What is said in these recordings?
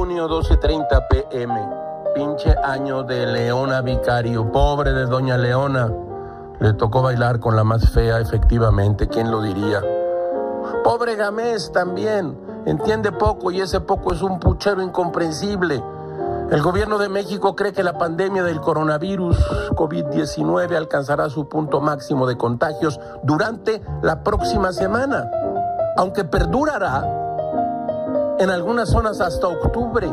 año 12.30 pm. Pinche año de Leona Vicario. Pobre de Doña Leona. Le tocó bailar con la más fea, efectivamente. ¿Quién lo diría? Pobre Gamés también. Entiende poco y ese poco es un puchero incomprensible. El gobierno de México cree que la pandemia del coronavirus COVID-19 alcanzará su punto máximo de contagios durante la próxima semana, aunque perdurará en algunas zonas hasta octubre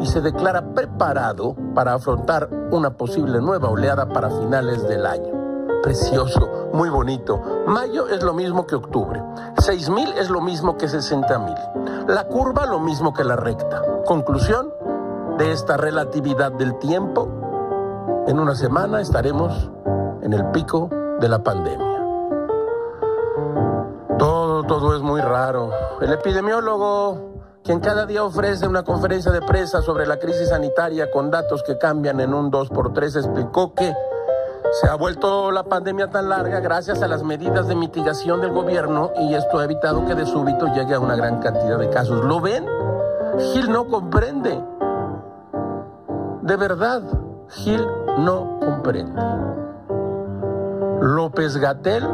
y se declara preparado para afrontar una posible nueva oleada para finales del año. Precioso, muy bonito. Mayo es lo mismo que octubre. 6.000 es lo mismo que 60.000. La curva lo mismo que la recta. Conclusión, de esta relatividad del tiempo, en una semana estaremos en el pico de la pandemia. Todo, es muy raro. El epidemiólogo, quien cada día ofrece una conferencia de prensa sobre la crisis sanitaria con datos que cambian en un 2x3, explicó que se ha vuelto la pandemia tan larga gracias a las medidas de mitigación del gobierno y esto ha evitado que de súbito llegue a una gran cantidad de casos. ¿Lo ven? Gil no comprende. De verdad, Gil no comprende. López Gatel,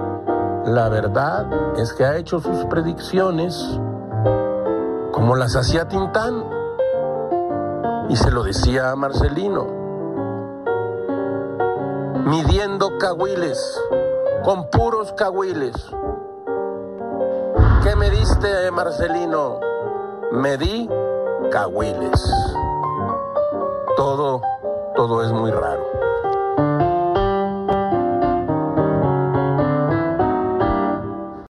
la verdad es que ha hecho sus predicciones como las hacía Tintán. Y se lo decía a Marcelino. Midiendo cahuiles, con puros cahuiles. ¿Qué me diste, Marcelino? Medí cahuiles todo, todo es muy raro.